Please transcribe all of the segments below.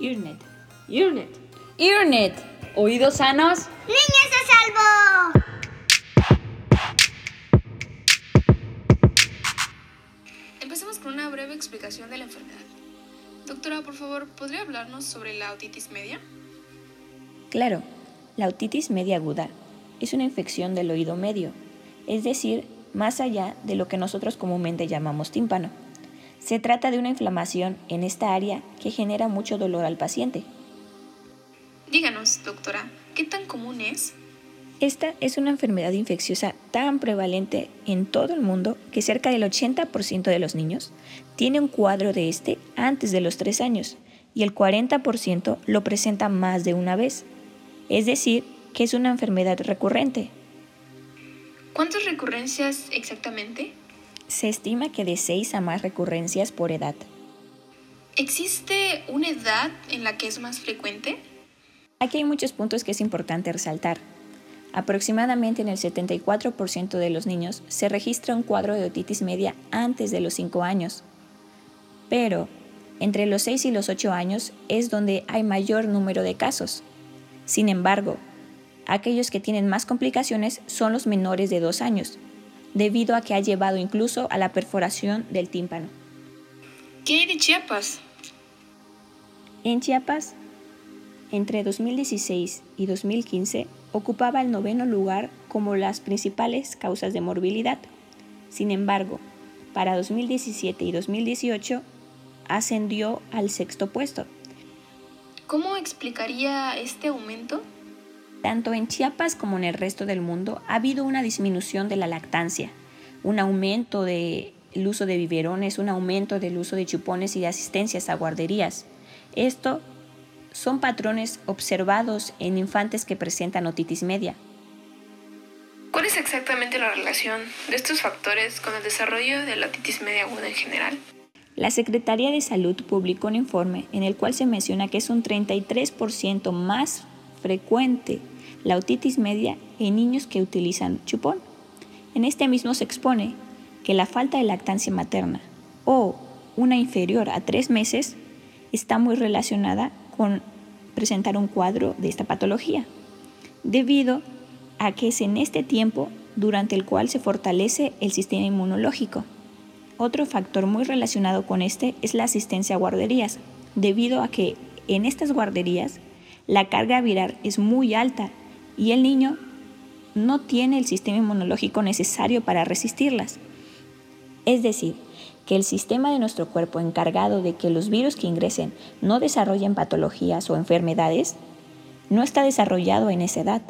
Earnet. Earnet. Earnet. ¿Oídos sanos? ¡Niños a salvo! Empecemos con una breve explicación de la enfermedad. Doctora, por favor, ¿podría hablarnos sobre la otitis media? Claro, la otitis media aguda es una infección del oído medio, es decir, más allá de lo que nosotros comúnmente llamamos tímpano. Se trata de una inflamación en esta área que genera mucho dolor al paciente. Díganos, doctora, ¿qué tan común es? Esta es una enfermedad infecciosa tan prevalente en todo el mundo que cerca del 80% de los niños tiene un cuadro de este antes de los 3 años y el 40% lo presenta más de una vez. Es decir, que es una enfermedad recurrente. ¿Cuántas recurrencias exactamente? Se estima que de 6 a más recurrencias por edad. ¿Existe una edad en la que es más frecuente? Aquí hay muchos puntos que es importante resaltar. Aproximadamente en el 74% de los niños se registra un cuadro de otitis media antes de los 5 años. Pero entre los 6 y los 8 años es donde hay mayor número de casos. Sin embargo, aquellos que tienen más complicaciones son los menores de 2 años, debido a que ha llevado incluso a la perforación del tímpano. ¿Qué hay de Chiapas? En Chiapas, entre 2016 y 2015, ocupaba el noveno lugar como las principales causas de morbilidad. Sin embargo, para 2017 y 2018 ascendió al sexto puesto. ¿Cómo explicaría este aumento? Tanto en Chiapas como en el resto del mundo ha habido una disminución de la lactancia, un aumento del uso de biberones, un aumento del uso de chupones y de asistencias a guarderías. Esto son patrones observados en infantes que presentan otitis media. ¿Cuál es exactamente la relación de estos factores con el desarrollo de la otitis media aguda en general? La Secretaría de Salud publicó un informe en el cual se menciona que es un 33% más frecuente la otitis media en niños que utilizan chupón. En este mismo se expone que la falta de lactancia materna o una inferior a tres meses está muy relacionada con presentar un cuadro de esta patología, debido a que es en este tiempo durante el cual se fortalece el sistema inmunológico. Otro factor muy relacionado con este es la asistencia a guarderías, debido a que en estas guarderías la carga viral es muy alta y el niño no tiene el sistema inmunológico necesario para resistirlas. Es decir, que el sistema de nuestro cuerpo encargado de que los virus que ingresen no desarrollen patologías o enfermedades, no está desarrollado en esa edad,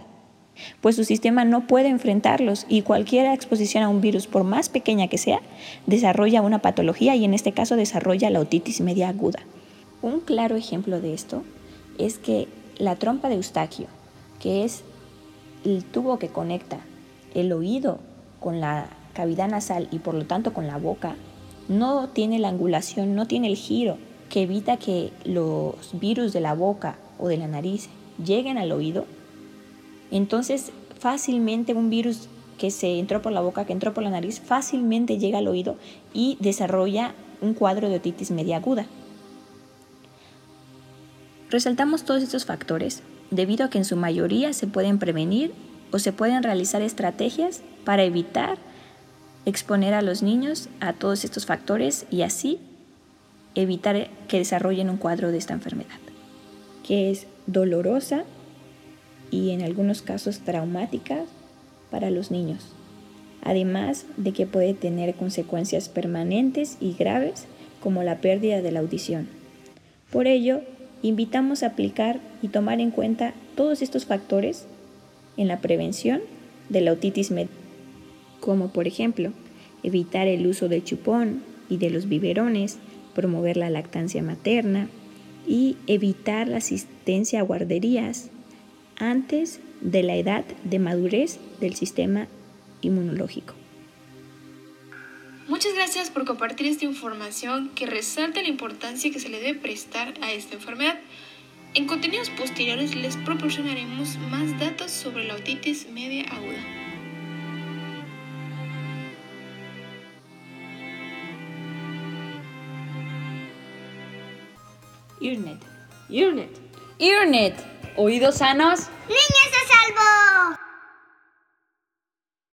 pues su sistema no puede enfrentarlos y cualquier exposición a un virus, por más pequeña que sea, desarrolla una patología y en este caso desarrolla la otitis media aguda. Un claro ejemplo de esto es que la trompa de Eustaquio, que es el tubo que conecta el oído con la cavidad nasal y por lo tanto con la boca, no tiene la angulación, no tiene el giro que evita que los virus de la boca o de la nariz lleguen al oído, entonces fácilmente un virus que se entró por la boca, que entró por la nariz, fácilmente llega al oído y desarrolla un cuadro de otitis media aguda. Resaltamos todos estos factores debido a que en su mayoría se pueden prevenir o se pueden realizar estrategias para evitar exponer a los niños a todos estos factores y así evitar que desarrollen un cuadro de esta enfermedad, que es dolorosa y en algunos casos traumática para los niños, además de que puede tener consecuencias permanentes y graves como la pérdida de la audición. Por ello, invitamos a aplicar y tomar en cuenta todos estos factores en la prevención de la otitis media como por ejemplo evitar el uso del chupón y de los biberones, promover la lactancia materna y evitar la asistencia a guarderías antes de la edad de madurez del sistema inmunológico. Muchas gracias por compartir esta información que resalta la importancia que se le debe prestar a esta enfermedad. En contenidos posteriores les proporcionaremos más datos sobre la otitis media aguda. Earnet. Earnet. Earnet. Oídos sanos. Niños